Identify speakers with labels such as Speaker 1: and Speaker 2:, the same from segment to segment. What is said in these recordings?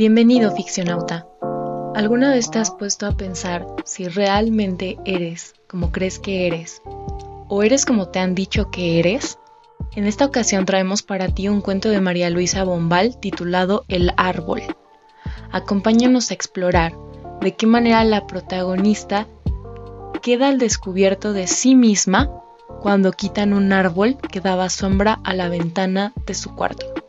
Speaker 1: Bienvenido, ficcionauta. ¿Alguna vez te has puesto a pensar si realmente eres como crees que eres? ¿O eres como te han dicho que eres? En esta ocasión traemos para ti un cuento de María Luisa Bombal titulado El árbol. Acompáñanos a explorar de qué manera la protagonista queda al descubierto de sí misma cuando quitan un árbol que daba sombra a la ventana de su cuarto.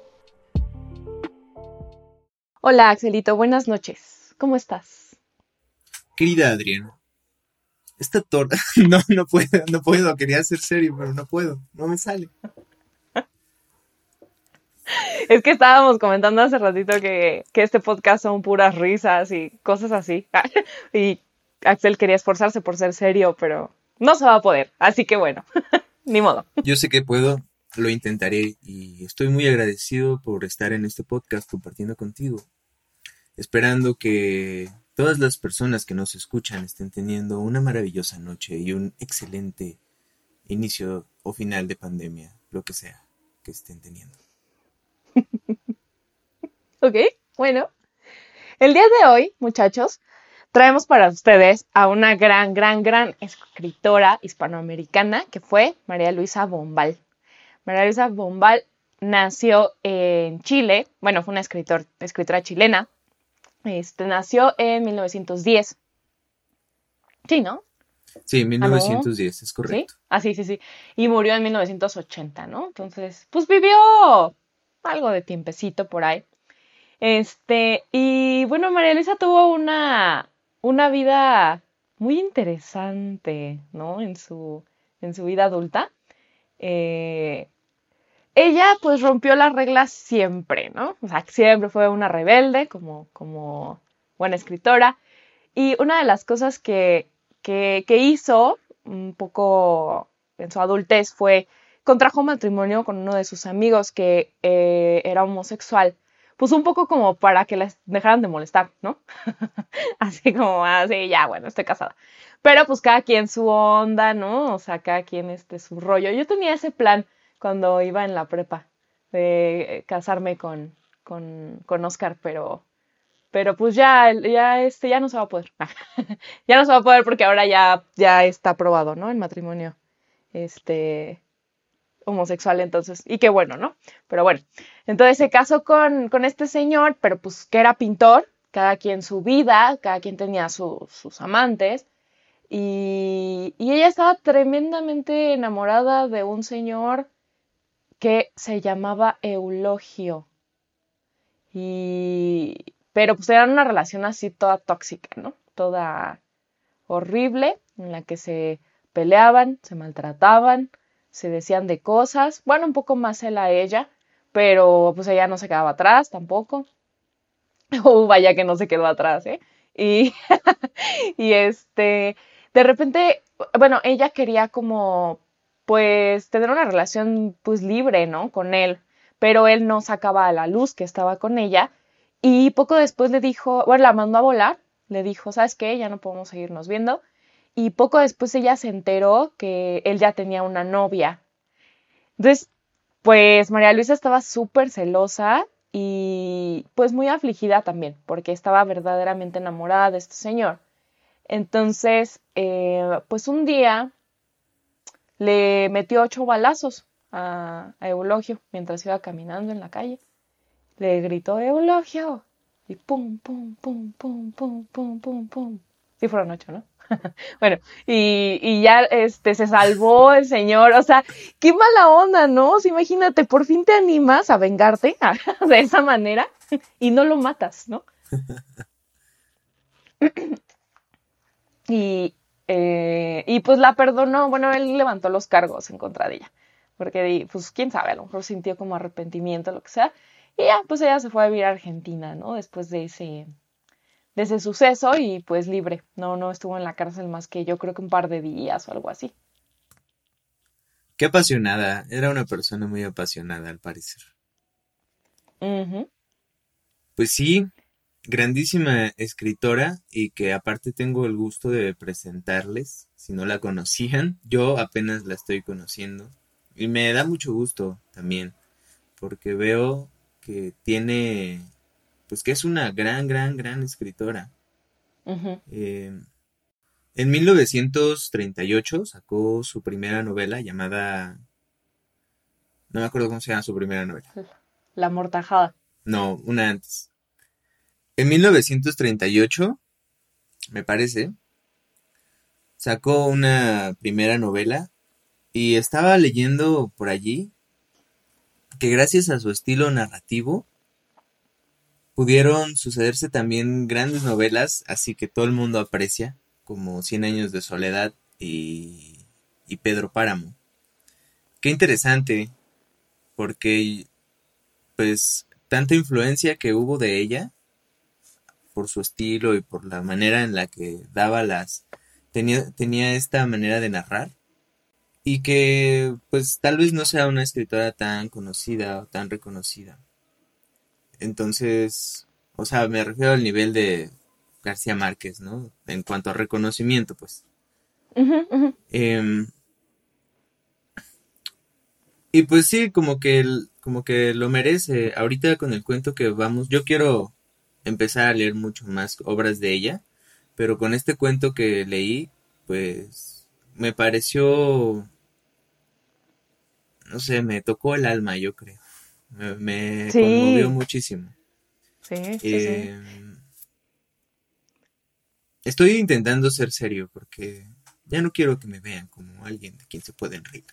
Speaker 1: Hola Axelito, buenas noches. ¿Cómo estás?
Speaker 2: Querida Adriana, esta torta... No, no puedo, no puedo. Quería ser serio, pero no puedo. No me sale.
Speaker 1: Es que estábamos comentando hace ratito que, que este podcast son puras risas y cosas así. y Axel quería esforzarse por ser serio, pero no se va a poder. Así que bueno, ni modo.
Speaker 2: Yo sé que puedo, lo intentaré y estoy muy agradecido por estar en este podcast compartiendo contigo. Esperando que todas las personas que nos escuchan estén teniendo una maravillosa noche y un excelente inicio o final de pandemia, lo que sea que estén teniendo.
Speaker 1: ok, bueno. El día de hoy, muchachos, traemos para ustedes a una gran, gran, gran escritora hispanoamericana que fue María Luisa Bombal. María Luisa Bombal nació en Chile, bueno, fue una escritor, escritora chilena. Este, nació en 1910. Sí, ¿no?
Speaker 2: Sí, 1910, es correcto.
Speaker 1: ¿Sí? Ah, sí, sí, sí. Y murió en 1980, ¿no? Entonces, pues vivió algo de tiempecito por ahí. Este, y bueno, María Luisa tuvo una, una vida muy interesante, ¿no? En su, en su vida adulta. Eh, ella pues rompió las reglas siempre, ¿no? O sea, siempre fue una rebelde como, como buena escritora. Y una de las cosas que, que, hizo un poco en su adultez fue contrajo matrimonio con uno de sus amigos que eh, era homosexual, pues un poco como para que les dejaran de molestar, ¿no? así como, así, ya, bueno, estoy casada. Pero pues cada quien su onda, ¿no? O sea, cada quien este su rollo. Yo tenía ese plan cuando iba en la prepa de casarme con, con, con Oscar, pero, pero pues ya, ya, este, ya no se va a poder. ya no se va a poder porque ahora ya, ya está aprobado, ¿no? El matrimonio, este, homosexual, entonces, y qué bueno, ¿no? Pero bueno, entonces se casó con, con este señor, pero pues que era pintor, cada quien su vida, cada quien tenía sus amantes, y, y ella estaba tremendamente enamorada de un señor que se llamaba Eulogio. Y... Pero pues era una relación así toda tóxica, ¿no? Toda horrible, en la que se peleaban, se maltrataban, se decían de cosas. Bueno, un poco más él a ella, pero pues ella no se quedaba atrás tampoco. Oh, vaya que no se quedó atrás, ¿eh? Y, y este, de repente, bueno, ella quería como pues tener una relación pues libre, ¿no? Con él, pero él no sacaba a la luz que estaba con ella y poco después le dijo, bueno, la mandó a volar, le dijo, ¿sabes qué? Ya no podemos seguirnos viendo. Y poco después ella se enteró que él ya tenía una novia. Entonces, pues María Luisa estaba súper celosa y pues muy afligida también, porque estaba verdaderamente enamorada de este señor. Entonces, eh, pues un día le metió ocho balazos a, Eulogio mientras iba caminando en la calle. Le gritó Eulogio y pum, pum, pum, pum, pum, pum, pum, pum. Sí fueron ocho, ¿no? bueno, y, y, ya este, se salvó el señor. O sea, qué mala onda, ¿no? imagínate, por fin te animas a vengarte de esa manera y no lo matas, ¿no? y, eh, y pues la perdonó, bueno, él levantó los cargos en contra de ella, porque pues quién sabe, a lo mejor sintió como arrepentimiento, lo que sea, y ya, pues ella se fue a vivir a Argentina, ¿no? Después de ese, de ese suceso y pues libre, no, no estuvo en la cárcel más que yo creo que un par de días o algo así.
Speaker 2: Qué apasionada, era una persona muy apasionada al parecer. Pues sí, grandísima escritora y que aparte tengo el gusto de presentarles, si no la conocían, yo apenas la estoy conociendo. Y me da mucho gusto también, porque veo que tiene, pues que es una gran, gran, gran escritora. Eh, en 1938 sacó su primera novela llamada... No me acuerdo cómo se llama su primera novela.
Speaker 1: La Mortajada.
Speaker 2: No, una antes. En 1938, me parece, sacó una primera novela y estaba leyendo por allí que gracias a su estilo narrativo pudieron sucederse también grandes novelas, así que todo el mundo aprecia, como Cien años de soledad y, y Pedro Páramo. Qué interesante, porque pues tanta influencia que hubo de ella por su estilo y por la manera en la que daba las tenía tenía esta manera de narrar y que pues tal vez no sea una escritora tan conocida o tan reconocida. Entonces, o sea, me refiero al nivel de García Márquez, ¿no? En cuanto a reconocimiento, pues. Em, y pues sí, como que, como que lo merece. Ahorita con el cuento que vamos, yo quiero empezar a leer mucho más obras de ella, pero con este cuento que leí, pues me pareció no sé, me tocó el alma, yo creo. Me, conmovió muchísimo.
Speaker 1: Sí, sí,
Speaker 2: eh, Estoy intentando ser serio porque ya no quiero que me vean como alguien de quien se pueden reír.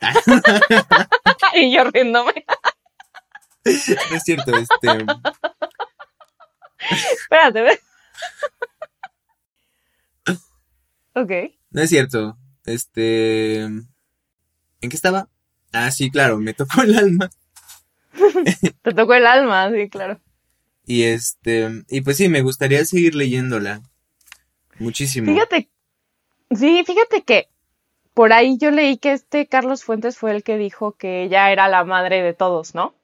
Speaker 1: y yo riéndome.
Speaker 2: no es cierto, este.
Speaker 1: Espérate, ¿ves? ok.
Speaker 2: No es cierto. Este. ¿En qué estaba? Ah, sí, claro, me tocó el alma.
Speaker 1: Te tocó el alma, sí, claro.
Speaker 2: Y este, y pues sí, me gustaría seguir leyéndola. Muchísimo.
Speaker 1: Fíjate, sí, fíjate que por ahí yo leí que este Carlos Fuentes fue el que dijo que ella era la madre de todos, ¿no?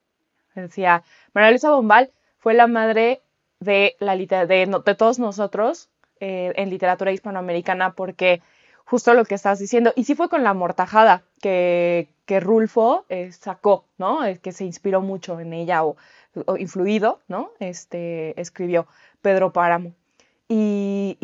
Speaker 1: Decía, María Luisa Bombal fue la madre de la de, de todos nosotros eh, en literatura hispanoamericana porque justo lo que estás diciendo. Y sí fue con la mortajada que, que Rulfo eh, sacó, ¿no? que se inspiró mucho en ella o, influido, ¿no? Este, escribió Pedro Páramo. Y,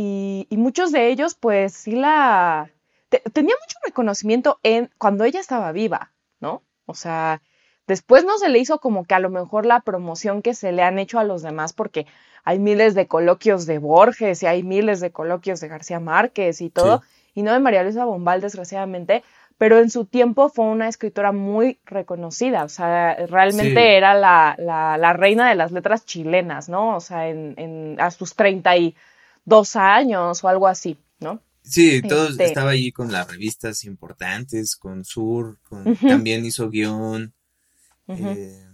Speaker 1: y, muchos de ellos, pues sí la... tenía mucho reconocimiento en cuando ella estaba viva, ¿no? O sea, después no se le hizo como que a lo mejor la promoción que se le han hecho a los demás, porque hay miles de coloquios de Borges y hay miles de coloquios de García Márquez y todo y no de María Luisa Bombal, desgraciadamente, pero en su tiempo fue una escritora muy reconocida, o sea, realmente era la, la, reina de las letras chilenas, ¿no? O sea, en, en, a sus 32 años o algo así, ¿no?
Speaker 2: Sí, todo este estaba allí con las revistas importantes, con Sur, con, también hizo guion. Eh,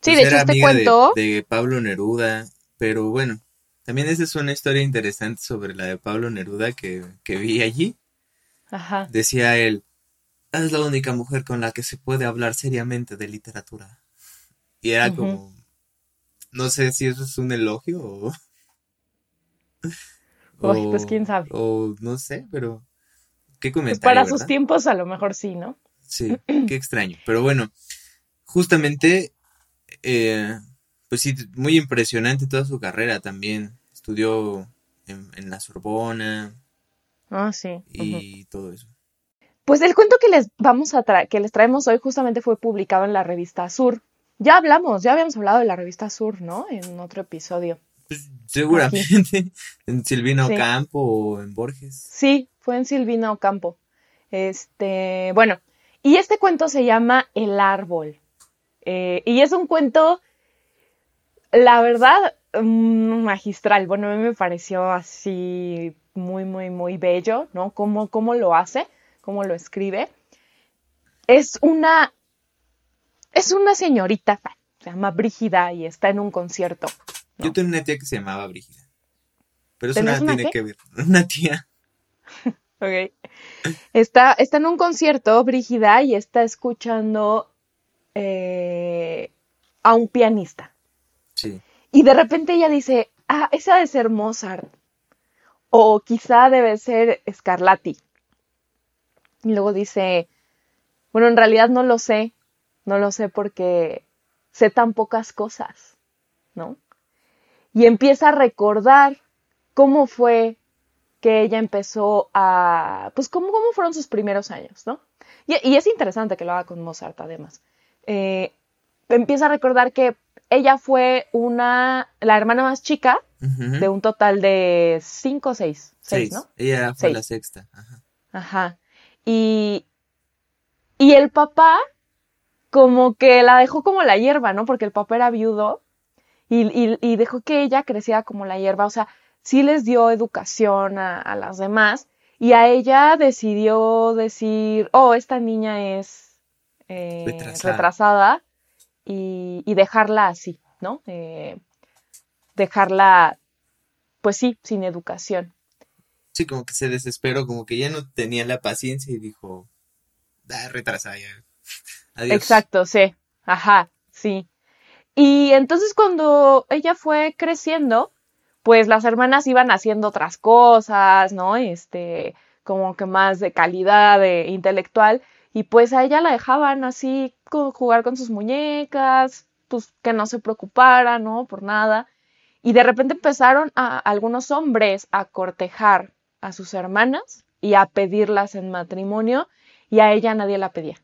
Speaker 1: sí, pues de hecho este cuento...
Speaker 2: de Pablo Neruda, pero bueno, también esa es una historia interesante sobre la de Pablo Neruda que, vi allí.
Speaker 1: Ajá.
Speaker 2: Decía él, es la única mujer con la que se puede hablar seriamente de literatura. Y era como, no sé si eso es un elogio o...
Speaker 1: pues quién sabe.
Speaker 2: O no sé, pero qué pues comentario.
Speaker 1: para sus tiempos a lo mejor sí, ¿no?
Speaker 2: Sí, qué extraño. Pero bueno, justamente eh, pues sí, muy impresionante toda su carrera también. Estudió en, la Sorbona.
Speaker 1: Ah, sí.
Speaker 2: Y todo eso.
Speaker 1: Pues el cuento que les vamos a que les traemos hoy justamente fue publicado en la revista Sur. Ya hablamos, ya habíamos hablado de la revista Sur, ¿no? En otro episodio.
Speaker 2: Pues, seguramente en Silvina Ocampo o en Borges.
Speaker 1: Sí, fue en Silvina Ocampo. Este, bueno, y este cuento se llama El árbol. Eh, y es un cuento la verdad, mm, magistral. Bueno, a mí me pareció así muy, muy, muy bello, ¿no? Cómo, cómo lo hace, cómo lo escribe. Es una, es una señorita, se llama Brígida y está en un concierto.
Speaker 2: Yo tengo una tía que se llamaba Brígida. Pero eso nada tiene que ver. Una tía.
Speaker 1: ok. Está, está en un concierto, Brígida, y está escuchando eh, a un pianista. Y de repente ella dice, ah, esa debe ser Mozart. O quizá debe ser Scarlatti. Y luego dice, bueno, en realidad no lo sé. No lo sé porque sé tan pocas cosas, ¿no? Y empieza a recordar cómo fue que ella empezó a, pues cómo, cómo fueron sus primeros años, ¿no? Y, es interesante que lo haga con Mozart, además. Eh, empieza a recordar que ella fue una, la hermana más chica de un total de cinco o seis, seis, ¿no?
Speaker 2: Ella fue la sexta. Ajá.
Speaker 1: Ajá. Y, y el papá como que la dejó como la hierba, ¿no? Porque el papá era viudo y, y, dejó que ella creciera como la hierba. O sea, sí les dio educación a, las demás y a ella decidió decir, oh, esta niña es eh, retrasada, y, y, dejarla así, ¿no? Eh, dejarla, pues sí, sin educación.
Speaker 2: Sí, como que se desesperó, como que ya no tenía la paciencia y dijo, ah, retrasada ya.
Speaker 1: Adiós. Exacto, sí. Ajá, sí. Y entonces cuando ella fue creciendo, pues las hermanas iban haciendo otras cosas, ¿no? Este, como que más de calidad de intelectual. Y pues a ella la dejaban así jugar con sus muñecas, pues que no se preocupara, ¿no? Por nada. Y de repente empezaron a algunos hombres a cortejar a sus hermanas y a pedirlas en matrimonio y a ella nadie la pedía.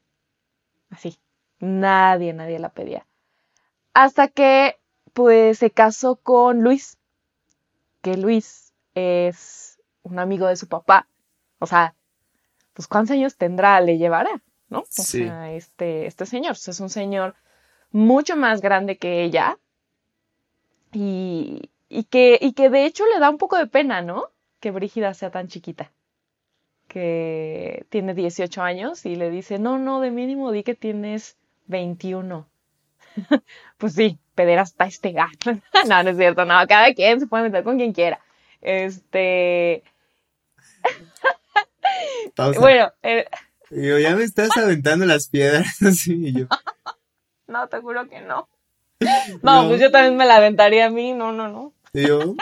Speaker 1: Así, nadie, nadie la pedía. Hasta que pues se casó con Luis, que Luis es un amigo de su papá. O sea, pues cuántos años tendrá, le llevará, ¿no? O sea, este, este señor es un señor mucho más grande que ella y, y, que, y que de hecho le da un poco de pena, ¿no? Que Brígida sea tan chiquita, que tiene 18 años y le dice, no, no, de mínimo di que tienes 21. pues sí, hasta este gato. no, no es cierto, no, cada quien se puede meter con quien quiera. Este... Bueno, eh,
Speaker 2: yo ya me estás aventando las piedras así yo.
Speaker 1: no, te juro que no. No, pues yo también me la aventaría a mí, no, no, no.
Speaker 2: Y yo,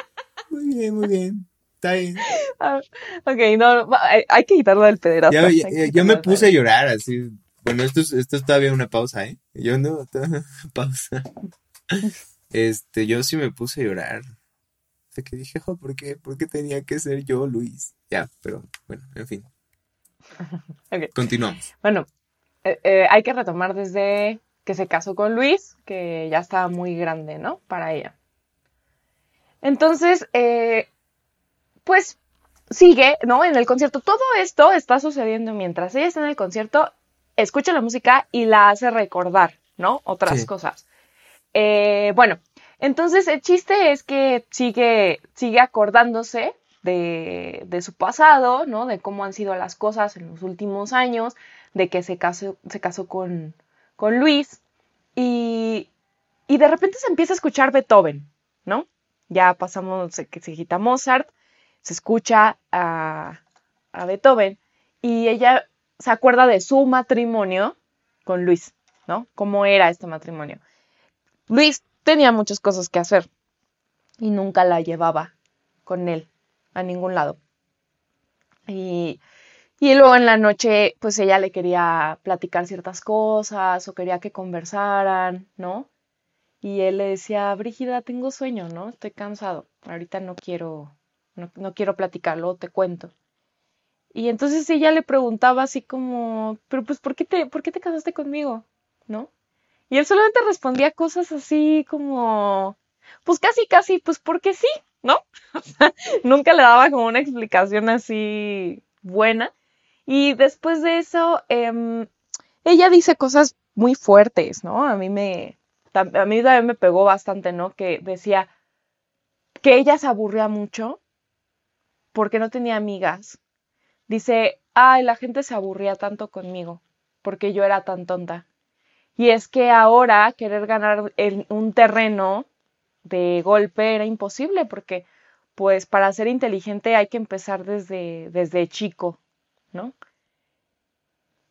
Speaker 2: muy bien, muy bien. Está bien.
Speaker 1: Ah, ok, no, hay, que quitarlo del pederasta.
Speaker 2: yo me puse a llorar así. Bueno, esto es, esto es todavía una pausa, ¿eh? Yo no, pausa. Este, yo sí me puse a llorar. O que dije, ¿por qué? ¿Por qué tenía que ser yo, Luis? Ya, pero bueno, en fin. Continuamos.
Speaker 1: Bueno, eh, eh, hay que retomar desde que se casó con Luis, que ya estaba muy grande, ¿no? Para ella. Entonces, eh, pues sigue, ¿no? En el concierto. Todo esto está sucediendo mientras ella está en el concierto, escucha la música y la hace recordar, ¿no? Otras cosas. bueno, entonces el chiste es que sigue, sigue acordándose de, su pasado, ¿no? De cómo han sido las cosas en los últimos años, de que se casó, se casó con, con Luis y, y de repente se empieza a escuchar Beethoven, ¿no? Ya pasamos, se, se quita Mozart, se escucha a, a Beethoven y ella se acuerda de su matrimonio con Luis, ¿no? ¿Cómo era este matrimonio? Luis tenía muchas cosas que hacer y nunca la llevaba con él a ningún lado. Y, y luego en la noche, pues ella le quería platicar ciertas cosas o quería que conversaran, ¿no? Y él le decía, Brígida, tengo sueño, ¿no? Estoy cansado. Ahorita no quiero, no, no quiero platicarlo, te cuento. Y entonces ella le preguntaba así como, pero pues, ¿por qué te, ¿por qué te casaste conmigo? ¿No? Y él solamente respondía cosas así como, pues casi, casi, pues porque sí, ¿no? nunca le daba como una explicación así buena. Y después de eso, em, ella dice cosas muy fuertes, ¿no? A mí me, a mí también me pegó bastante, ¿no? Que decía que ella se aburría mucho porque no tenía amigas. Dice, ay, la gente se aburría tanto conmigo porque yo era tan tonta. Y es que ahora querer ganar un terreno de golpe era imposible porque pues para ser inteligente hay que empezar desde, desde chico, ¿no?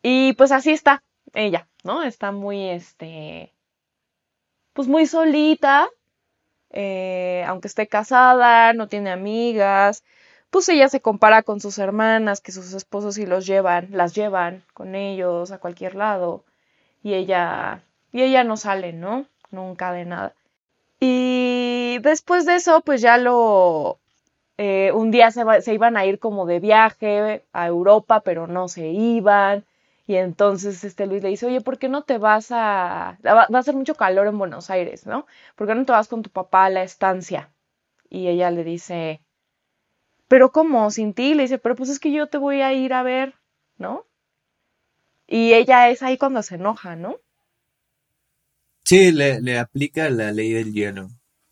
Speaker 1: Y pues así está ella, ¿no? Está muy, este, pues muy solita, eh, aunque esté casada, no tiene amigas, pues ella se compara con sus hermanas, que sus esposos sí los llevan, las llevan con ellos a cualquier lado, y ella, y ella no sale, ¿no? nunca de nada. Y después de eso, pues ya lo, eh, un día se, se, iban a ir como de viaje a Europa, pero no se iban. Y entonces este Luis le dice, oye, ¿por qué no te vas a... Va, a hacer mucho calor en Buenos Aires, ¿no? ¿Por qué no te vas con tu papá a la estancia? Y ella le dice, ¿pero cómo? ¿Sin ti? Le dice, pero pues es que yo te voy a ir a ver, ¿no? Y ella es ahí cuando se enoja, ¿no?
Speaker 2: Sí, le, le aplica la ley del hielo.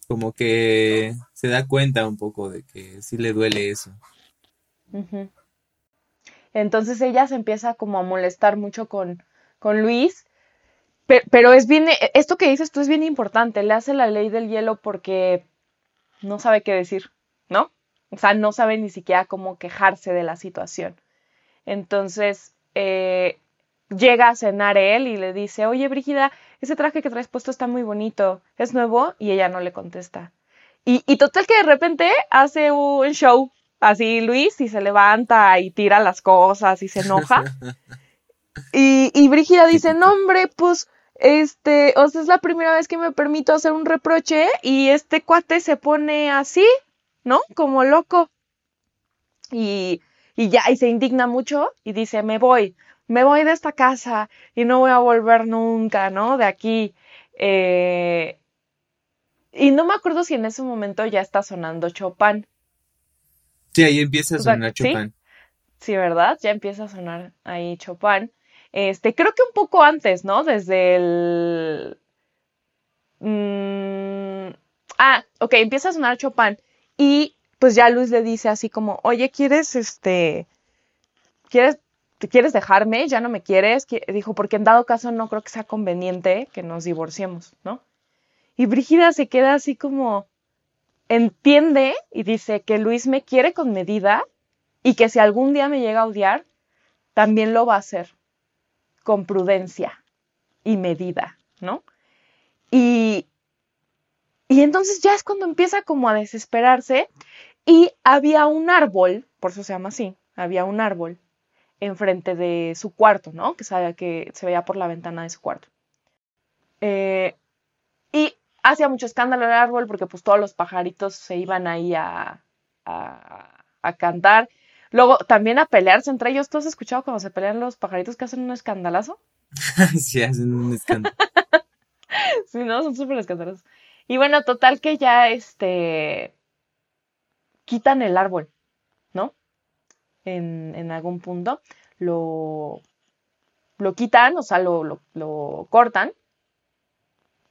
Speaker 2: Como que se da cuenta un poco de que sí le duele eso.
Speaker 1: Entonces ella se empieza como a molestar mucho con, con Luis. Pero, es bien, esto que dices tú es bien importante. Le hace la ley del hielo porque no sabe qué decir, ¿no? O sea, no sabe ni siquiera cómo quejarse de la situación. Entonces, eh, llega a cenar él y le dice, oye, Brígida, ese traje que traes puesto está muy bonito, ¿es nuevo? Y ella no le contesta. Y, y total que de repente hace un show así Luis y se levanta y tira las cosas y se enoja. y, y Brígida dice, no hombre, pues, este, o sea, es la primera vez que me permito hacer un reproche y este cuate se pone así, ¿no? Como loco. Y, y ya, y se indigna mucho y dice, me voy, me voy de esta casa y no voy a volver nunca, ¿no? De aquí. Eh, y no me acuerdo si en ese momento ya está sonando Chopin.
Speaker 2: Sí, ahí empieza a sonar Chopin.
Speaker 1: ¿sí? ¿verdad? Ya empieza a sonar ahí Chopin. Este, creo que un poco antes, ¿no? Desde el. Mm, ah, ok, empieza a sonar Chopin. Y pues ya Luis le dice así como, oye, ¿quieres este. ¿Quieres quieres dejarme? ¿Ya no me quieres? Dijo, porque en dado caso no creo que sea conveniente que nos divorciemos, ¿no? Y Brígida se queda así como, entiende y dice que Luis me quiere con medida y que si algún día me llega a odiar, también lo va a hacer con prudencia y medida, ¿no? Y, y entonces ya es cuando empieza como a desesperarse y había un árbol, por eso se llama así, había un árbol enfrente de su cuarto, ¿no? Que, sabe, que se veía por la ventana de su cuarto. Eh, y hacía mucho escándalo el árbol porque pues todos los pajaritos se iban ahí a, a, cantar. Luego también a pelearse entre ellos. ¿Tú has escuchado cuando se pelean los pajaritos que hacen un escandalazo?
Speaker 2: sí, hacen un escándalo.
Speaker 1: sí, no, son súper escandalosos. Y bueno, total que ya este quitan el árbol, ¿no? En, algún punto. Lo, lo quitan, o sea, lo, lo, lo cortan.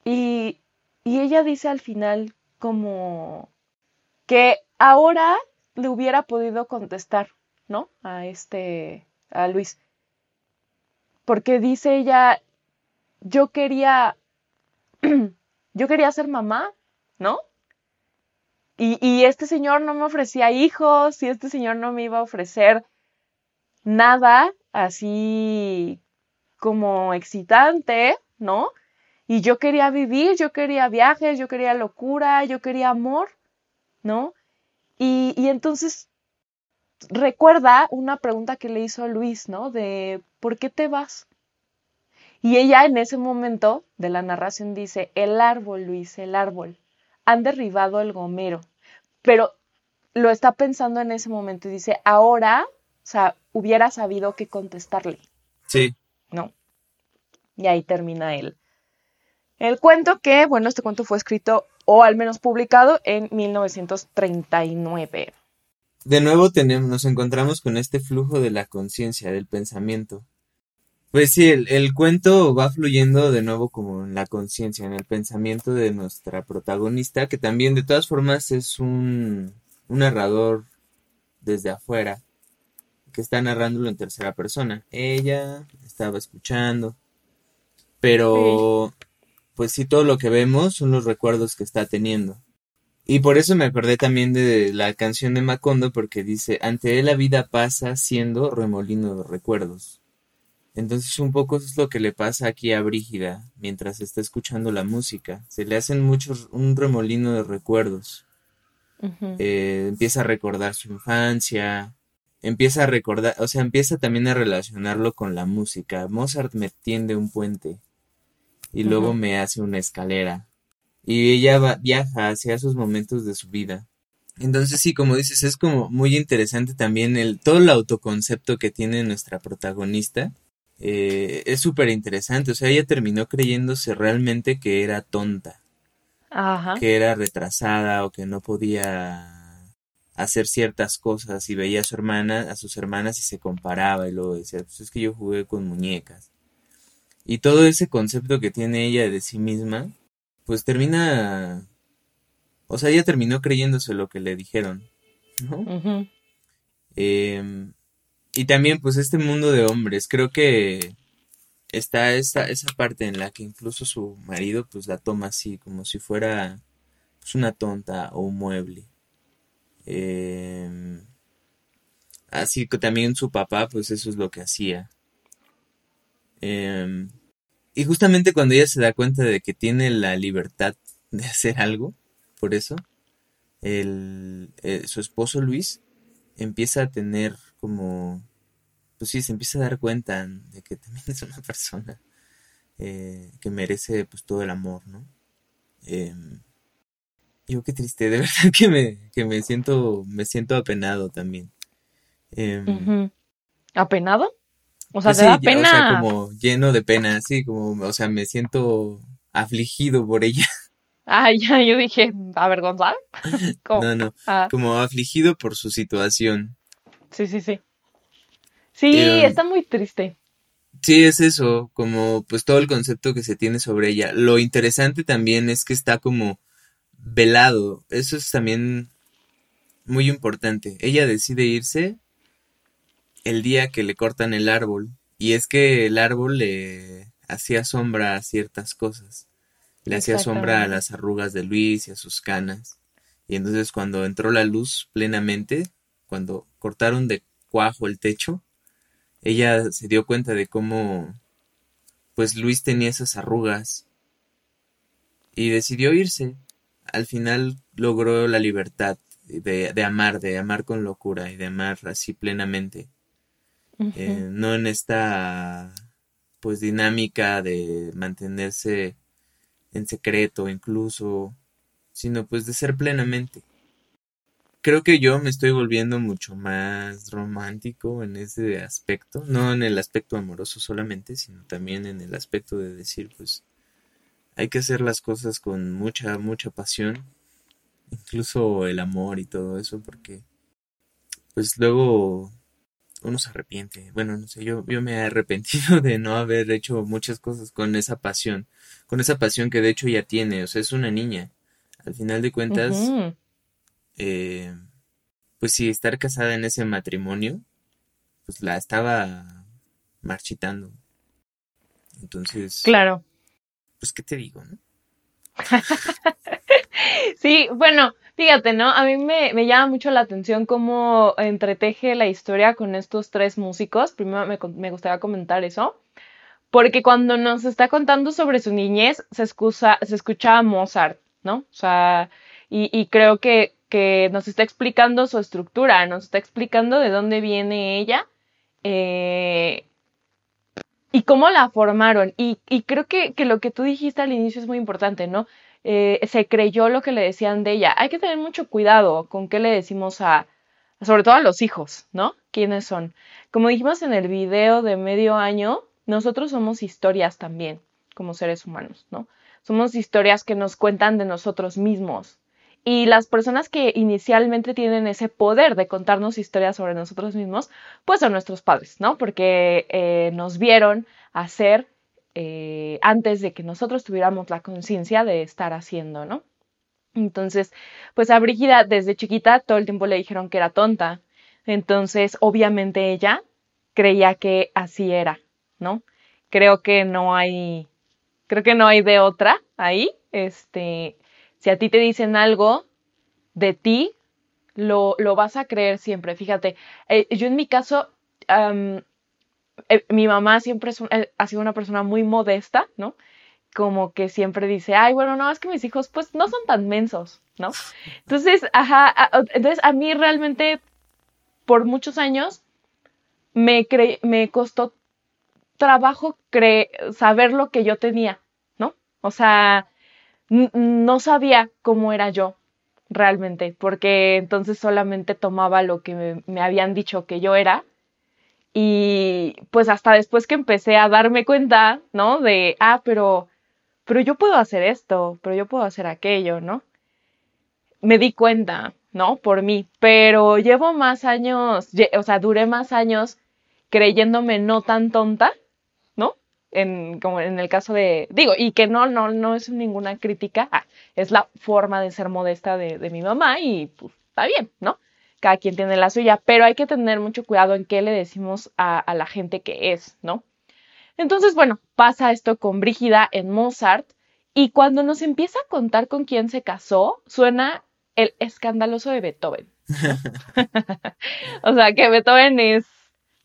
Speaker 1: Y y ella dice al final como que ahora le hubiera podido contestar, ¿no? A este, a Luis. Porque dice ella, yo quería, yo quería ser mamá, ¿no? Y, y, este señor no me ofrecía hijos, y este señor no me iba a ofrecer nada así como excitante, ¿no? Y yo quería vivir, yo quería viajes, yo quería locura, yo quería amor, ¿no? Y, entonces recuerda una pregunta que le hizo Luis, ¿no? De ¿por qué te vas? Y ella en ese momento de la narración dice, el árbol, Luis, el árbol, han derribado el gomero. Pero lo está pensando en ese momento y dice, ahora, o sea, hubiera sabido qué contestarle.
Speaker 2: Sí.
Speaker 1: ¿No? Y ahí termina él. El cuento que, bueno, este cuento fue escrito o al menos publicado en 1939.
Speaker 2: De nuevo tenemos, nos encontramos con este flujo de la conciencia, del pensamiento. Pues sí, el, cuento va fluyendo de nuevo como en la conciencia, en el pensamiento de nuestra protagonista, que también de todas formas es un, un narrador desde afuera, que está narrándolo en tercera persona. Ella estaba escuchando, pero pues sí, todo lo que vemos son los recuerdos que está teniendo. Y por eso me acordé también de la canción de Macondo, porque dice, ante él la vida pasa siendo remolino de recuerdos. Entonces un poco eso es lo que le pasa aquí a Brígida mientras está escuchando la música. Se le hacen muchos, un remolino de recuerdos. Eh, empieza a recordar su infancia, empieza a recordar, o sea, empieza también a relacionarlo con la música. Mozart me tiende un puente y luego me hace una escalera. Y ella viaja hacia esos momentos de su vida. Entonces sí, como dices, es como muy interesante también el todo el autoconcepto que tiene nuestra protagonista. Eh, es súper interesante, o sea, ella terminó creyéndose realmente que era tonta,
Speaker 1: Ajá.
Speaker 2: que era retrasada o que no podía hacer ciertas cosas y veía a su hermana, a sus hermanas y se comparaba y luego decía, pues es que yo jugué con muñecas. Y todo ese concepto que tiene ella de sí misma, pues termina o sea, ella terminó creyéndose lo que le dijeron, ¿no? Y también, pues, este mundo de hombres, creo que está esa, esa parte en la que incluso su marido, pues, la toma así, como si fuera pues, una tonta o un mueble. Em, así que también su papá, pues, eso es lo que hacía. Em, y justamente cuando ella se da cuenta de que tiene la libertad de hacer algo, por eso, el, eh, su esposo Luis empieza a tener como, pues sí, se empieza a dar cuenta de que también es una persona eh, que merece pues todo el amor, ¿no? Eh, digo, qué triste, de verdad que me, que me siento, me siento apenado también.
Speaker 1: Em, ¿Apenado? O sea, pues te da pena. O sea,
Speaker 2: como lleno de pena, sí, como, o sea, me siento afligido por ella.
Speaker 1: Ah, ya, yo dije, ¿avergonzado?
Speaker 2: no, no, ah. como afligido por su situación.
Speaker 1: Sí, sí, sí. Sí, em, está muy triste.
Speaker 2: Sí, es eso, como pues todo el concepto que se tiene sobre ella. Lo interesante también es que está como velado. Eso es también muy importante. Ella decide irse el día que le cortan el árbol. Y es que el árbol le hacía sombra a ciertas cosas le hacía sombra a las arrugas de Luis y a sus canas. Y entonces cuando entró la luz plenamente, cuando cortaron de cuajo el techo, ella se dio cuenta de cómo pues Luis tenía esas arrugas y decidió irse. Al final logró la libertad de, de amar, de amar con locura y de amar así plenamente. Eh, no en esta pues dinámica de mantenerse en secreto incluso, sino pues de ser plenamente. Creo que yo me estoy volviendo mucho más romántico en ese aspecto, no en el aspecto amoroso solamente, sino también en el aspecto de decir pues hay que hacer las cosas con mucha, mucha pasión, incluso el amor y todo eso, porque pues luego uno se arrepiente. Bueno, no sé, yo, yo me he arrepentido de no haber hecho muchas cosas con esa pasión, con esa pasión que de hecho ya tiene, o sea, es una niña. Al final de cuentas, eh, pues sí, estar casada en ese matrimonio, pues la estaba marchitando. Entonces.
Speaker 1: Claro.
Speaker 2: Pues, ¿qué te digo, no?
Speaker 1: sí, bueno, fíjate, ¿no? A mí me, me, llama mucho la atención cómo entreteje la historia con estos tres músicos. Primero me, me gustaría comentar eso. Porque cuando nos está contando sobre su niñez, se, excusa, se escucha a Mozart, ¿no? O sea, y, y creo que, que, nos está explicando su estructura, nos está explicando de dónde viene ella eh, y cómo la formaron. Y, creo que, que, lo que tú dijiste al inicio es muy importante, ¿no? Eh, se creyó lo que le decían de ella. Hay que tener mucho cuidado con qué le decimos a, sobre todo a los hijos, ¿no? ¿Quiénes son? Como dijimos en el video de medio año, nosotros somos historias también, como seres humanos, ¿no? Somos historias que nos cuentan de nosotros mismos. Y las personas que inicialmente tienen ese poder de contarnos historias sobre nosotros mismos, pues son nuestros padres, ¿no? Porque eh, nos vieron hacer eh, antes de que nosotros tuviéramos la conciencia de estar haciendo, ¿no? Entonces, pues a Brígida desde chiquita todo el tiempo le dijeron que era tonta. Entonces, obviamente ella creía que así era, ¿no? Creo que no hay, creo que no hay de otra ahí. Este, si a ti te dicen algo de ti, lo, lo vas a creer siempre. Fíjate, eh, yo en mi caso, eh, mi mamá siempre eh, ha sido una persona muy modesta, ¿no? Como que siempre dice, ay, bueno, no, es que mis hijos pues no son tan mensos, ¿no? Entonces, ajá, entonces a mí realmente por muchos años me, me costó trabajo saber lo que yo tenía, ¿no? O sea, no sabía cómo era yo realmente, porque entonces solamente tomaba lo que me, habían dicho que yo era. Y pues hasta después que empecé a darme cuenta, ¿no? De, ah, pero, pero yo puedo hacer esto, pero yo puedo hacer aquello, ¿no? Me di cuenta, ¿no? Por mí, pero llevo más años, o sea, duré más años creyéndome no tan tonta. En, como en el caso de, digo, y que no, no, no es ninguna crítica, ah, es la forma de ser modesta de, mi mamá y pues está bien, ¿no? Cada quien tiene la suya, pero hay que tener mucho cuidado en qué le decimos a, a la gente que es, ¿no? Entonces, bueno, pasa esto con Brígida en Mozart y cuando nos empieza a contar con quién se casó, suena el escandaloso de Beethoven. o sea, que Beethoven es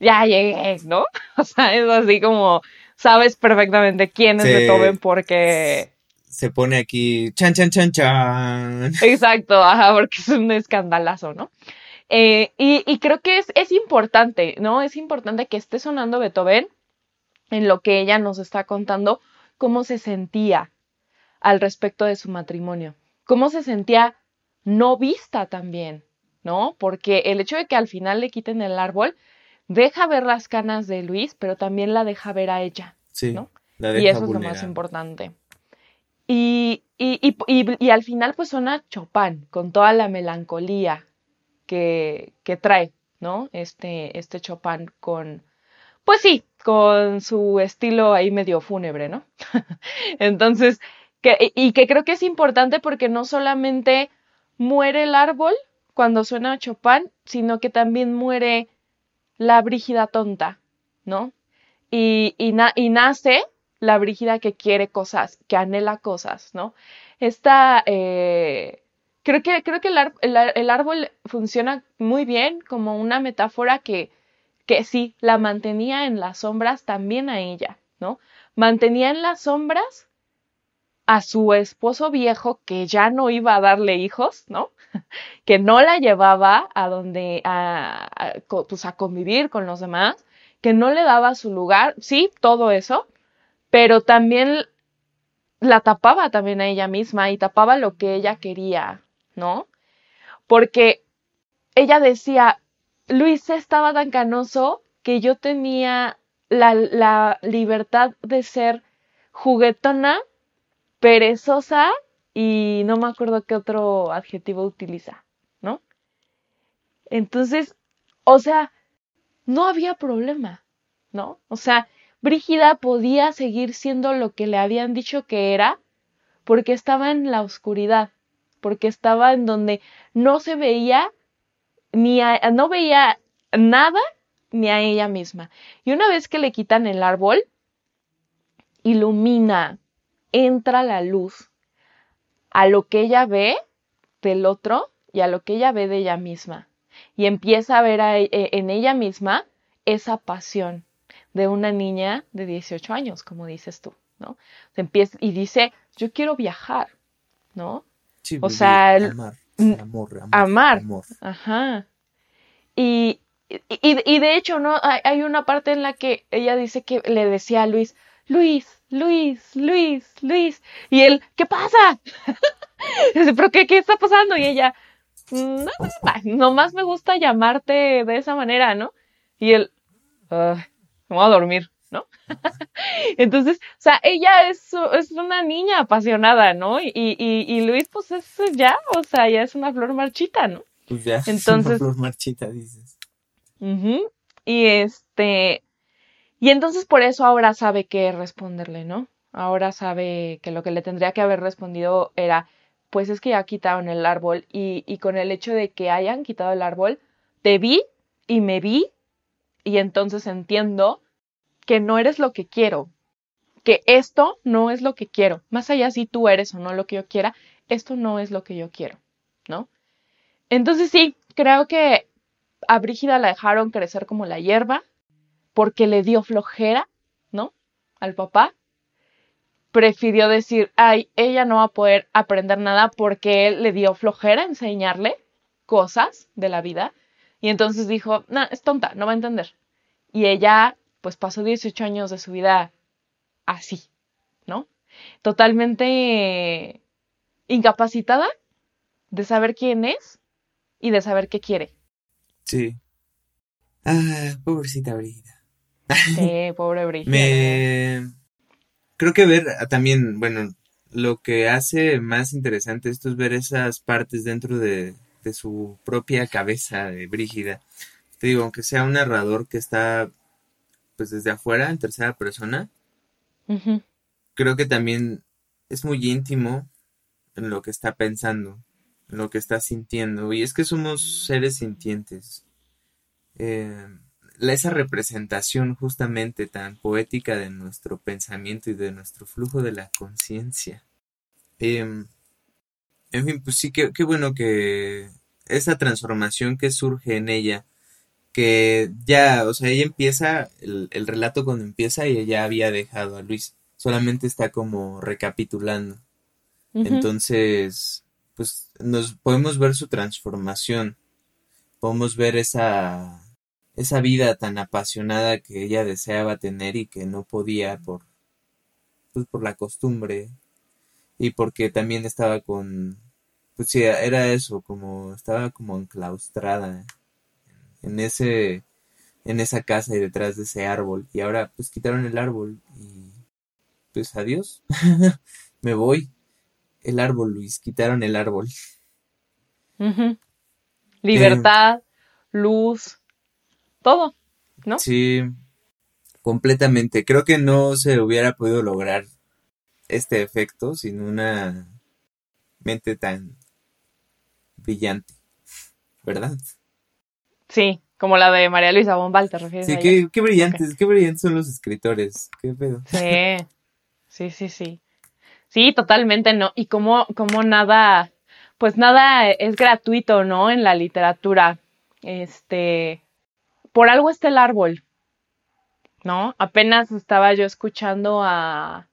Speaker 1: ya llegué, ¿no? O sea, es así como sabes perfectamente quién es Beethoven porque...
Speaker 2: Se pone aquí, chan, chan, chan, chan.
Speaker 1: Exacto, ajá, porque es un escandalazo, ¿no? Eh, y, creo que es, es importante, ¿no? Es importante que esté sonando Beethoven en lo que ella nos está contando, cómo se sentía al respecto de su matrimonio, cómo se sentía no vista también, ¿no? Porque el hecho de que al final le quiten el árbol deja ver las canas de Luis, pero también la deja ver a ella. Sí. ¿no? y eso es lo más importante. Y, y, y, al final, pues suena Chopin, con toda la melancolía que, que trae, ¿no? Este, este Chopin con, pues sí, con su estilo ahí medio fúnebre, ¿no? Entonces, que, y que creo que es importante porque no solamente muere el árbol cuando suena Chopin, sino que también muere la brígida tonta, ¿no? Y, y, nace la brígida que quiere cosas, que anhela cosas, ¿no? Esta, eh, creo que, creo que el, árbol funciona muy bien como una metáfora que, que sí, la mantenía en las sombras también a ella, ¿no? Mantenía en las sombras a su esposo viejo que ya no iba a darle hijos, ¿no? que no la llevaba a donde, a, pues a convivir con los demás, que no le daba su lugar, sí, todo eso, pero también la tapaba también a ella misma y tapaba lo que ella quería, ¿no? Porque ella decía, Luis estaba tan canoso que yo tenía la, la libertad de ser juguetona perezosa y no me acuerdo qué otro adjetivo utiliza, ¿no? Entonces, o sea, no había problema, ¿no? O sea, Brígida podía seguir siendo lo que le habían dicho que era porque estaba en la oscuridad, porque estaba en donde no se veía ni no veía nada ni a ella misma. Y una vez que le quitan el árbol, ilumina entra la luz a lo que ella ve del otro y a lo que ella ve de ella misma. Y empieza a ver e, en ella misma esa pasión de una niña de 18 años, como dices tú, ¿no? Empieza, y dice, yo quiero viajar, ¿no? o sea, amar, amor, amar, amor. Ajá. Y, y, de hecho, ¿no? Hay, una parte en la que ella dice que le decía a Luis, Luis, Luis, Luis, Luis. Y él, ¿qué pasa? ¿pero qué, qué está pasando? Y ella, no, nomás me gusta llamarte de esa manera, ¿no? Y él, me voy a dormir, ¿no? Entonces, o sea, ella es, es una niña apasionada, ¿no? Y, y, y Luis, pues es ya, o sea, ya es una flor marchita, ¿no?
Speaker 2: Pues ya, Entonces, es una flor marchita, dices.
Speaker 1: Y este, y entonces por eso ahora sabe qué responderle, ¿no? Ahora sabe que lo que le tendría que haber respondido era, pues es que ya quitaron el árbol y, y con el hecho de que hayan quitado el árbol, te vi y me vi y entonces entiendo que no eres lo que quiero, que esto no es lo que quiero, más allá si tú eres o no lo que yo quiera, esto no es lo que yo quiero, ¿no? Entonces sí, creo que a Brígida la dejaron crecer como la hierba, porque le dio flojera, ¿no? Al papá. Prefirió decir, ay, ella no va a poder aprender nada porque él le dio flojera enseñarle cosas de la vida. Y entonces dijo, no, es tonta, no va a entender. Y ella, pues pasó 18 años de su vida así, ¿no? totalmente incapacitada de saber quién es y de saber qué quiere.
Speaker 2: Sí. Ah, pobrecita Brigida.
Speaker 1: Sí, pobre Brigida.
Speaker 2: Me creo que ver también, bueno, lo que hace más interesante esto es ver esas partes dentro de, de su propia cabeza de Brígida. Te digo, aunque sea un narrador que está pues desde afuera, en tercera persona, creo que también es muy íntimo en lo que está pensando, en lo que está sintiendo. Y es que somos seres sintientes. Eh, esa representación justamente tan poética de nuestro pensamiento y de nuestro flujo de la conciencia. Em, en fin, pues sí, qué, qué bueno que esa transformación que surge en ella, que ya, o sea, ella empieza, el, el relato cuando empieza y ella había dejado a Luis, solamente está como recapitulando. Entonces, pues nos podemos ver su transformación, podemos ver esa esa vida tan apasionada que ella deseaba tener y que no podía por pues, por la costumbre y porque también estaba con pues sí era eso como estaba como enclaustrada en ese en esa casa y detrás de ese árbol. Y ahora pues quitaron el árbol y pues adiós. Me voy. El árbol Luis quitaron el árbol.
Speaker 1: Libertad luz todo, ¿no?
Speaker 2: Sí, completamente. Creo que no se hubiera podido lograr este efecto sin una mente tan brillante, ¿verdad?
Speaker 1: Sí, como la de María Luisa Bombal, ¿te refieres?
Speaker 2: Sí, qué, qué, brillantes, qué brillantes son los escritores, qué pedo.
Speaker 1: Sí, sí, sí, sí. Sí, totalmente, ¿no? Y como, como nada, pues nada es gratuito, ¿no? En la literatura. Este, por algo está el árbol, ¿no? Apenas estaba yo escuchando a...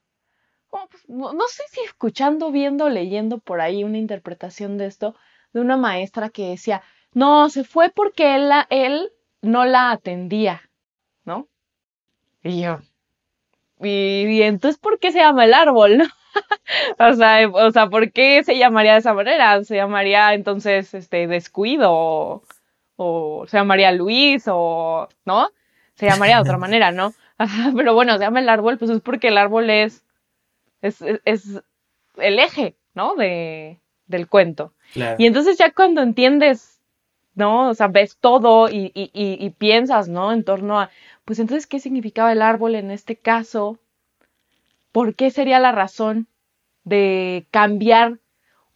Speaker 1: Pues, no sé si escuchando, viendo, leyendo por ahí una interpretación de esto, de una maestra que decía, no, se fue porque él, él no la atendía, ¿no? Y yo, y, entonces, ¿por qué se llama el árbol? o sea, o sea, ¿por qué se llamaría de esa manera? Se llamaría entonces, este, descuido o se llamaría Luis, o, ¿no? Se llamaría de otra manera, ¿no? Pero bueno, se llama el árbol, pues es porque el árbol es, es, es el eje, ¿no? De, del cuento. Y entonces ya cuando entiendes, ¿no? O sea, ves todo y, y, y, y, piensas, ¿no? En torno a, pues entonces, ¿qué significaba el árbol en este caso? ¿Por qué sería la razón de cambiar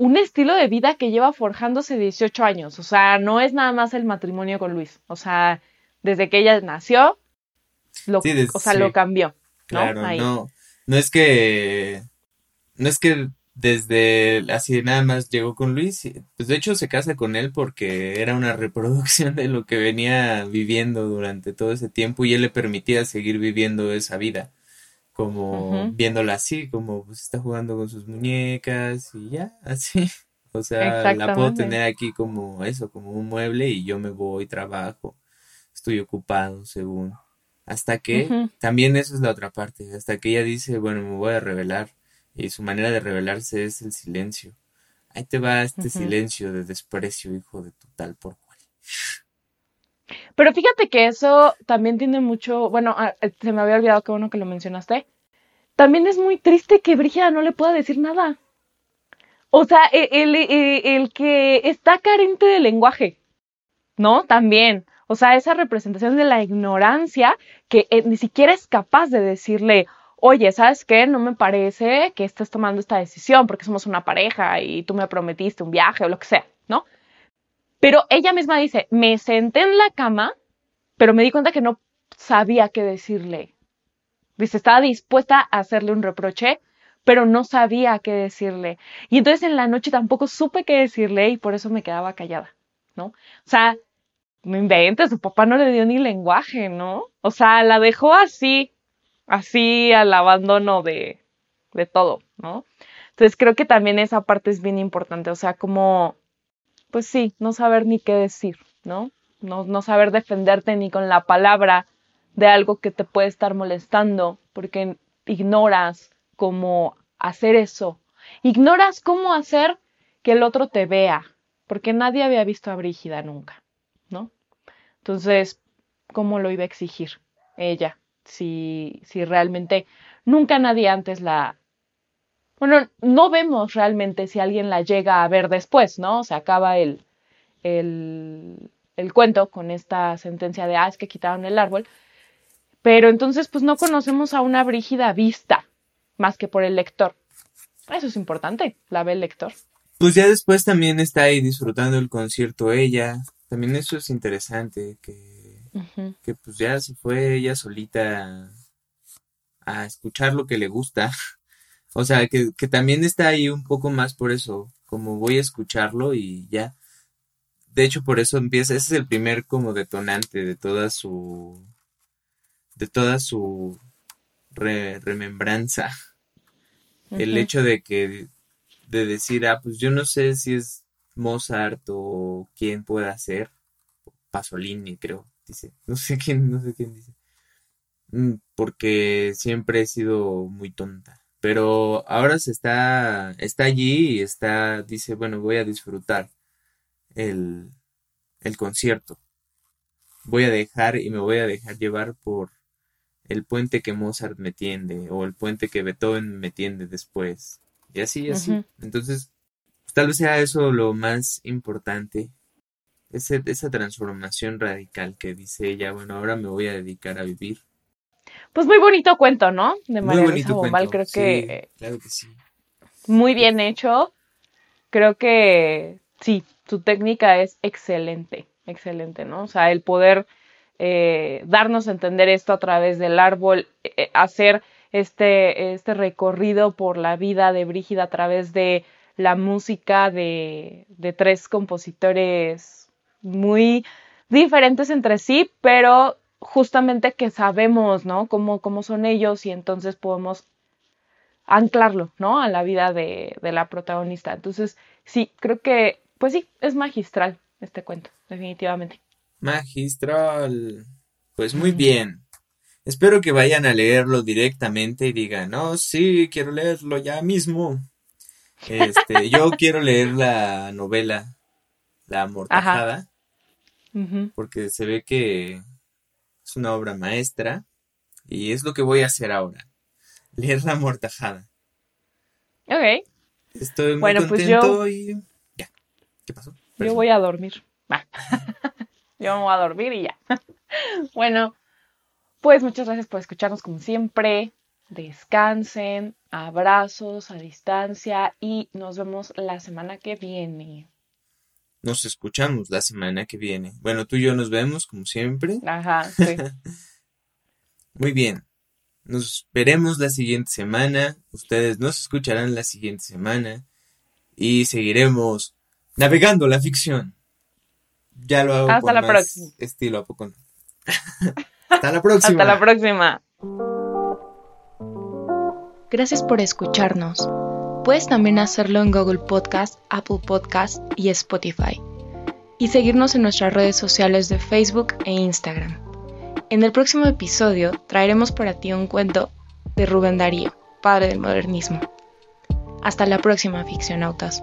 Speaker 1: un estilo de vida que lleva forjándose 18 años. O sea, no es nada más el matrimonio con Luis. O sea, desde que ella nació, lo, o sea, lo cambió. ¿no?
Speaker 2: Claro, no, no es que, no es que desde así nada más llegó con Luis, pues de hecho se casa con él porque era una reproducción de lo que venía viviendo durante todo ese tiempo y él le permitía seguir viviendo esa vida como viéndola así, como pues está jugando con sus muñecas y ya, así. O sea, la puedo tener aquí como eso, como un mueble y yo me voy, trabajo, estoy ocupado según. Hasta que, también eso es la otra parte, hasta que ella dice, bueno, me voy a revelar y su manera de revelarse es el silencio. Ahí te va este silencio de desprecio, hijo de tu tal por cual.
Speaker 1: Pero fíjate que eso también tiene mucho, bueno, ah, eh, se me había olvidado que bueno que lo mencionaste. También es muy triste que Brígida no le pueda decir nada. O sea, e, el, el, el, que está carente de lenguaje, ¿no? También. O sea, esa representación de la ignorancia que eh, ni siquiera es capaz de decirle, oye, ¿sabes qué? No me parece que estés tomando esta decisión porque somos una pareja y tú me prometiste un viaje o lo que sea, ¿no? Pero ella misma dice, me senté en la cama, pero me di cuenta que no sabía qué decirle. Dice, estaba dispuesta a hacerle un reproche, pero no sabía qué decirle. Y entonces en la noche tampoco supe qué decirle y por eso me quedaba callada, ¿no? O sea, no su papá no le dio ni lenguaje, ¿no? O sea, la dejó así, así al abandono de, de todo, ¿no? Entonces creo que también esa parte es bien importante, o sea, como pues sí, no saber ni qué decir, ¿no? ¿no? Saber defenderte ni con la palabra de algo que te puede estar molestando, porque ignoras cómo hacer eso. Ignoras cómo hacer que el otro te vea, porque nadie había visto a Brígida nunca, ¿no? Entonces, ¿cómo lo iba a exigir ella? Si, si realmente nunca nadie antes la... Bueno, no vemos realmente si alguien la llega a ver después, ¿no? Se acaba el, el, el cuento con esta sentencia de, ah, es que quitaron el árbol. Pero entonces, pues no conocemos a una Brígida vista, más que por el lector. Eso es importante, la ve el lector.
Speaker 2: Pues ya después también está ahí disfrutando el concierto ella. También eso es interesante, que, que pues ya se fue ella solita a escuchar lo que le gusta. O sea, que, que también está ahí un poco más por eso, como voy a escucharlo y ya. De hecho, por eso empieza, ese es el primer como detonante de toda su, de toda su remembranza. El hecho de que, de decir, ah, pues yo no sé si es Mozart o quién pueda ser, Pasolini creo, dice, no sé quién, no sé quién dice. Mm, porque siempre he sido muy tonta. Pero ahora se está, está allí y está, dice, bueno, voy a disfrutar el, el concierto. Voy a dejar y me voy a dejar llevar por el puente que Mozart me tiende o el puente que Beethoven me tiende después. Y así, así. Entonces, tal vez sea eso lo más importante. esa transformación radical que dice ella, bueno, ahora me voy a dedicar a vivir
Speaker 1: pues muy bonito cuento, ¿no? De María Luisa Bombal, creo
Speaker 2: que, claro que sí.
Speaker 1: Muy bien hecho. Creo que sí, su técnica es excelente, excelente, ¿no? O sea, el poder eh, darnos a entender esto a través del árbol, eh, hacer este, este recorrido por la vida de Brígida a través de la música de, de tres compositores muy diferentes entre sí, pero justamente que sabemos, ¿no? Cómo, cómo son ellos y entonces podemos anclarlo, ¿no? A la vida de, de, la protagonista. Entonces, sí, creo que, pues sí, es magistral este cuento, definitivamente.
Speaker 2: Magistral. Pues muy bien. Espero que vayan a leerlo directamente y digan, oh, sí, quiero leerlo ya mismo. Este, yo quiero leer la novela, La Amortajada, porque se ve que es una obra maestra y es lo que voy a hacer ahora. Leer La Mortajada.
Speaker 1: Ok.
Speaker 2: Estoy muy bueno, pues yo... y ya. ¿Qué pasó?
Speaker 1: Yo voy a dormir. yo me voy a dormir y ya. bueno, pues muchas gracias por escucharnos como siempre. Descansen, abrazos a distancia y nos vemos la semana que viene.
Speaker 2: Nos escuchamos la semana que viene. Bueno, tú y yo nos vemos como siempre.
Speaker 1: Ajá, sí.
Speaker 2: Muy bien. Nos veremos la siguiente semana. Ustedes nos escucharán la siguiente semana. Y seguiremos navegando la ficción. Ya lo hago
Speaker 1: Hasta la próxima.
Speaker 2: estilo a poco. Hasta la próxima.
Speaker 1: Hasta la próxima.
Speaker 3: Gracias por escucharnos. Puedes también hacerlo en Google Podcast, Apple Podcast y Spotify. Y seguirnos en nuestras redes sociales de Facebook e Instagram. En el próximo episodio traeremos para ti un cuento de Rubén Darío, padre del modernismo. Hasta la próxima, ficcionautas.